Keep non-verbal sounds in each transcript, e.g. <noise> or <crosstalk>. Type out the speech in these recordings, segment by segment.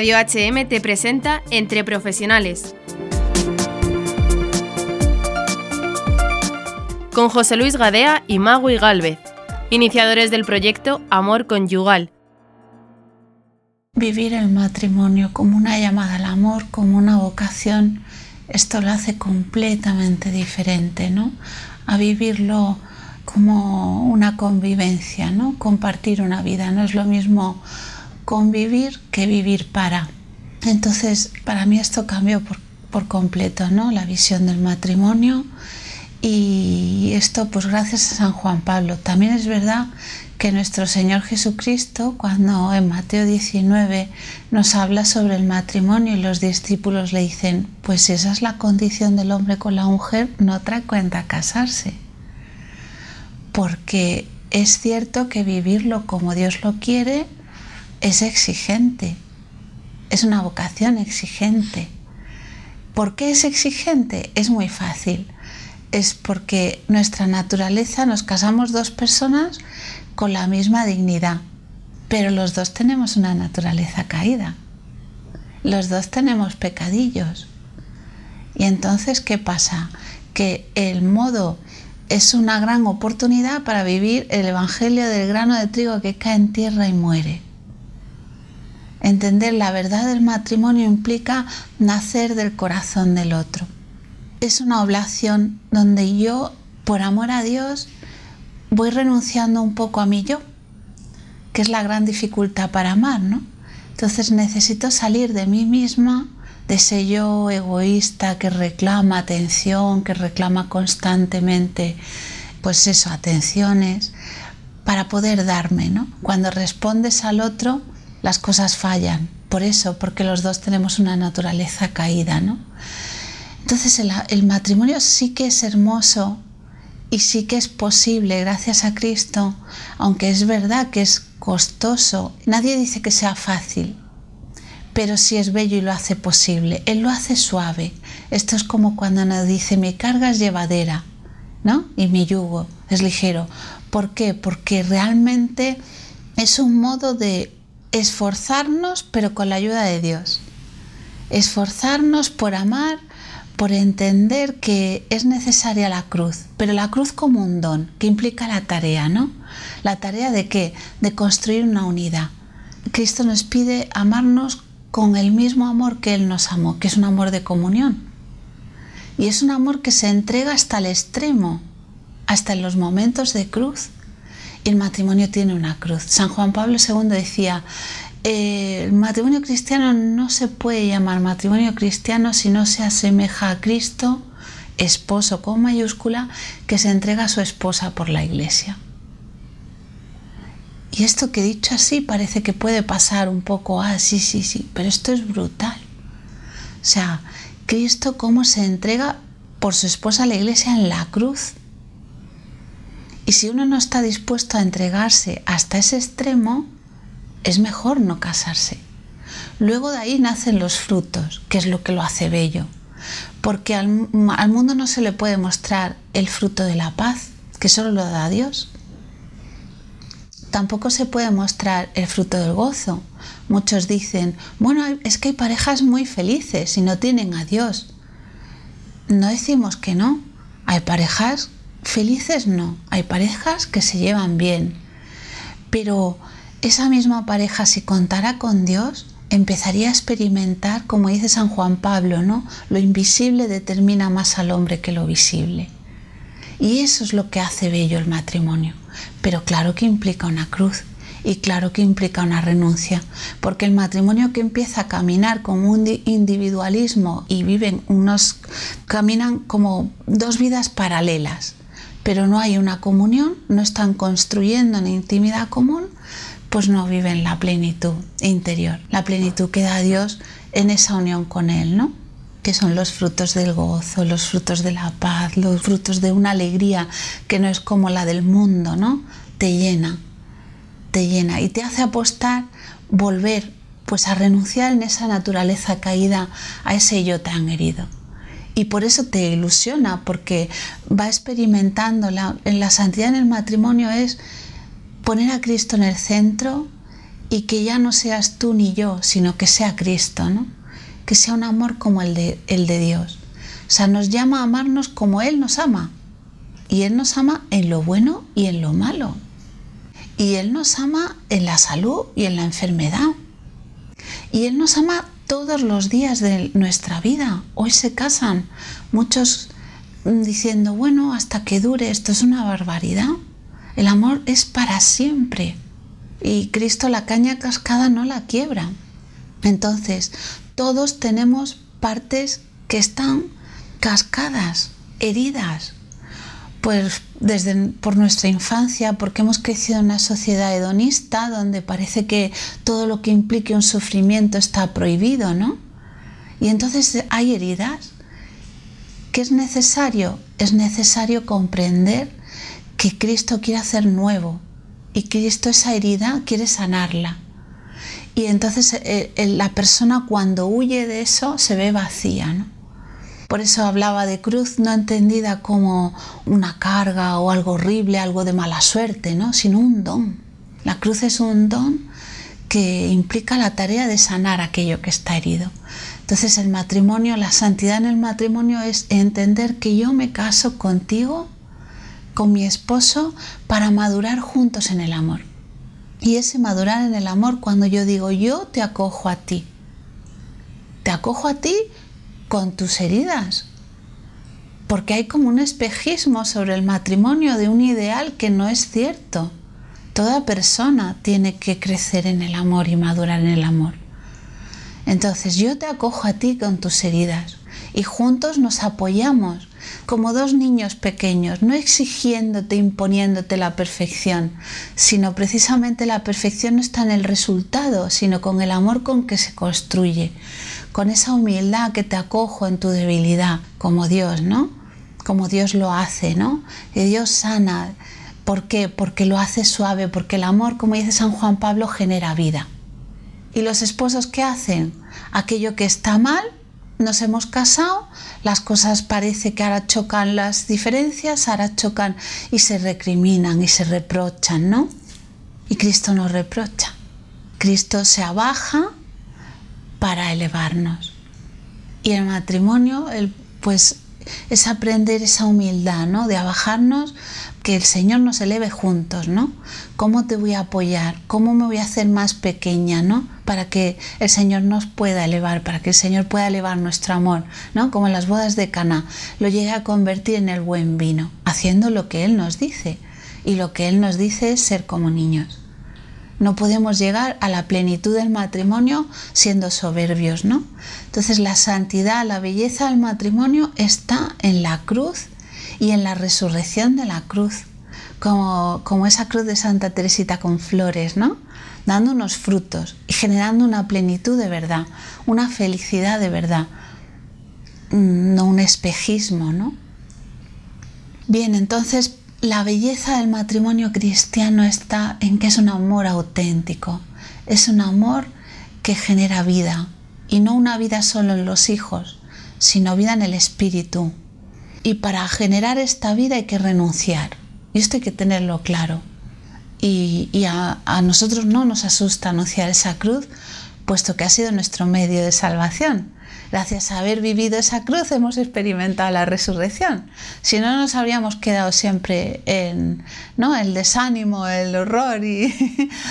Radio te presenta Entre Profesionales. Con José Luis Gadea y Magui Galvez, iniciadores del proyecto Amor Conyugal. Vivir el matrimonio como una llamada al amor, como una vocación, esto lo hace completamente diferente, ¿no? A vivirlo como una convivencia, ¿no? Compartir una vida, no es lo mismo convivir que vivir para. Entonces, para mí esto cambió por, por completo, ¿no? La visión del matrimonio y esto pues gracias a San Juan Pablo. También es verdad que nuestro Señor Jesucristo, cuando en Mateo 19 nos habla sobre el matrimonio y los discípulos le dicen, pues esa es la condición del hombre con la mujer, no trae cuenta casarse. Porque es cierto que vivirlo como Dios lo quiere es exigente, es una vocación exigente. ¿Por qué es exigente? Es muy fácil. Es porque nuestra naturaleza nos casamos dos personas con la misma dignidad, pero los dos tenemos una naturaleza caída. Los dos tenemos pecadillos. Y entonces, ¿qué pasa? Que el modo es una gran oportunidad para vivir el Evangelio del grano de trigo que cae en tierra y muere. Entender la verdad del matrimonio implica nacer del corazón del otro. Es una oblación donde yo, por amor a Dios, voy renunciando un poco a mí yo, que es la gran dificultad para amar, ¿no? Entonces necesito salir de mí misma, de ese yo egoísta que reclama atención, que reclama constantemente, pues eso, atenciones, para poder darme, ¿no? Cuando respondes al otro, las cosas fallan. Por eso, porque los dos tenemos una naturaleza caída, ¿no? Entonces el, matrimonio sí que es hermoso y sí que es posible gracias a Cristo, aunque es verdad que es costoso. Nadie dice que sea fácil, pero sí es bello y lo hace posible. Él lo hace suave. Esto es como cuando nos dice mi carga es llevadera, ¿no? Y mi yugo es ligero. ¿Por qué? Porque realmente es un modo de esforzarnos, pero con la ayuda de Dios. Esforzarnos por amar, por entender que es necesaria la cruz, pero la cruz como un don, que implica la tarea, ¿no? La tarea de qué? De construir una unidad. Cristo nos pide amarnos con el mismo amor que Él nos amó, que es un amor de comunión. Y es un amor que se entrega hasta el extremo, hasta en los momentos de cruz el matrimonio tiene una cruz. San Juan Pablo II decía, eh, el matrimonio cristiano no se puede llamar matrimonio cristiano si no se asemeja a Cristo, esposo con mayúscula, que se entrega a su esposa por la iglesia. Y esto que he dicho así parece que puede pasar un poco, ah, sí, sí, sí, pero esto es brutal. O sea, Cristo cómo se entrega por su esposa a la iglesia en la cruz. Y si uno no está dispuesto a entregarse hasta ese extremo, es mejor no casarse. Luego de ahí nacen los frutos, que es lo que lo hace bello. Porque al, mundo no se le puede mostrar el fruto de la paz, que solo lo da Dios. Tampoco se puede mostrar el fruto del gozo. Muchos dicen, bueno, es que hay parejas muy felices y no tienen a Dios. No decimos que no. Hay parejas Felices no, hay parejas que se llevan bien, pero esa misma pareja si contara con Dios empezaría a experimentar, como dice San Juan Pablo, ¿no? Lo invisible determina más al hombre que lo visible. Y eso es lo que hace bello el matrimonio. Pero claro que implica una cruz y claro que implica una renuncia, porque el matrimonio que empieza a caminar con un individualismo y viven unos caminan como dos vidas paralelas pero no hay una comunión, no están construyendo una intimidad común, pues no viven la plenitud interior, la plenitud que da Dios en esa unión con Él, ¿no? que son los frutos del gozo, los frutos de la paz, los frutos de una alegría que no es como la del mundo, ¿no? Te llena, te llena y te hace apostar, volver, pues a renunciar en esa naturaleza caída a ese yo tan herido y por eso te ilusiona, porque va experimentando la, la santidad en el matrimonio es poner a Cristo en el centro y que ya no seas tú ni yo, sino que sea Cristo, ¿no? Que sea un amor como el de, el de Dios. O sea, nos llama a amarnos como Él nos ama. Y Él nos ama en lo bueno y en lo malo. Y Él nos ama en la salud y en la enfermedad. Y Él nos ama todos los días de nuestra vida. Hoy se casan muchos diciendo, bueno, hasta que dure, esto es una barbaridad. El amor es para siempre. Y Cristo la caña cascada no la quiebra. Entonces, todos tenemos partes que están cascadas, heridas, pues desde por nuestra infancia, porque hemos crecido en una sociedad hedonista donde parece que todo lo que implique un sufrimiento está prohibido, ¿no? Y entonces hay heridas. ¿Qué es necesario? Es necesario comprender que Cristo quiere hacer nuevo y Cristo esa herida quiere sanarla. Y entonces eh, eh, la persona cuando huye de eso se ve vacía, ¿no? Por eso hablaba de cruz no entendida como una carga o algo horrible, algo de mala suerte, ¿no? sino un don. La cruz es un don que implica la tarea de sanar aquello que está herido. Entonces el matrimonio, la santidad en el matrimonio es entender que yo me caso contigo, con mi esposo, para madurar juntos en el amor. Y ese madurar en el amor cuando yo digo yo te acojo a ti. Te acojo a ti con tus heridas. Porque hay como un espejismo sobre el matrimonio de un ideal que no es cierto. Toda persona tiene que crecer en el amor y madurar en el amor. Entonces yo te acojo a ti con tus heridas y juntos nos apoyamos como dos niños pequeños, no exigiéndote, imponiéndote la perfección, sino precisamente la perfección no está en el resultado, sino con el amor con que se construye con esa humildad que te acojo en tu debilidad, como Dios, ¿no? Como Dios lo hace, ¿no? Que Dios sana. ¿Por qué? Porque lo hace suave, porque el amor, como dice San Juan Pablo, genera vida. ¿Y los esposos qué hacen? Aquello que está mal, nos hemos casado, las cosas parece que ahora chocan las diferencias, ahora chocan y se recriminan y se reprochan, ¿no? Y Cristo nos reprocha. Cristo se abaja para elevarnos. Y el matrimonio, el, pues es aprender esa humildad, ¿no? De abajarnos, que el Señor nos eleve juntos, ¿no? ¿Cómo te voy a apoyar? ¿Cómo me voy a hacer más pequeña, ¿no? Para que el Señor nos pueda elevar, para que el Señor pueda elevar nuestro amor, ¿no? Como en las bodas de Cana, lo llegue a convertir en el buen vino, haciendo lo que Él nos dice. Y lo que Él nos dice es ser como niños no podemos llegar a la plenitud del matrimonio siendo soberbios, ¿no? Entonces la santidad, la belleza del matrimonio está en la cruz y en la resurrección de la cruz, como, como esa cruz de Santa Teresita con flores, ¿no? Dando unos frutos y generando una plenitud de verdad, una felicidad de verdad, mm, no un espejismo, ¿no? Bien, entonces la belleza del matrimonio cristiano está en que es un amor auténtico, es un amor que genera vida, y no una vida solo en los hijos, sino vida en el espíritu. Y para generar esta vida hay que renunciar, y esto hay que tenerlo claro. Y, a, a nosotros no nos asusta anunciar esa cruz, puesto que ha sido nuestro medio de salvación gracias a haber vivido esa cruz hemos experimentado la resurrección. Si no nos habríamos quedado siempre en ¿no? el desánimo, el horror. Y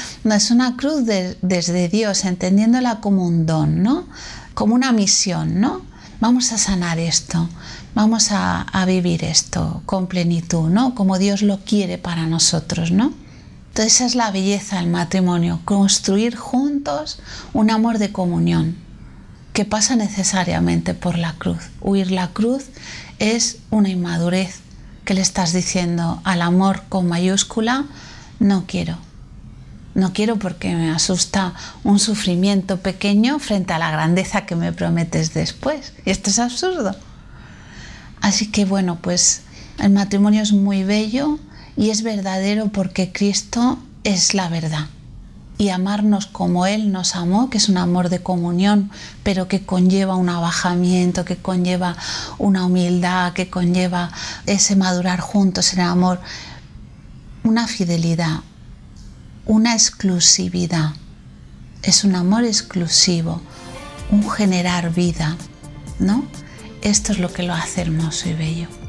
<laughs> no, es una cruz desde Dios, entendiéndola como un don, ¿no? como una misión. ¿no? Vamos a sanar esto, vamos a, a vivir esto con plenitud, ¿no? como Dios lo quiere para nosotros. ¿no? Entonces esa es la belleza del matrimonio, construir juntos un amor de comunión que pasa necesariamente por la cruz. Huir la cruz es una inmadurez que le estás diciendo al amor con mayúscula, no quiero. No quiero porque me asusta un sufrimiento pequeño frente a la grandeza que me prometes después. Y esto es absurdo. Así que bueno, pues el matrimonio es muy bello y es verdadero porque Cristo es la verdad y amarnos como Él nos amó, que es un amor de comunión, pero que conlleva un abajamiento, que conlleva una humildad, que conlleva ese madurar juntos en el amor, una fidelidad, una exclusividad, es un amor exclusivo, un generar vida, ¿no? Esto es lo que lo hace hermoso y bello.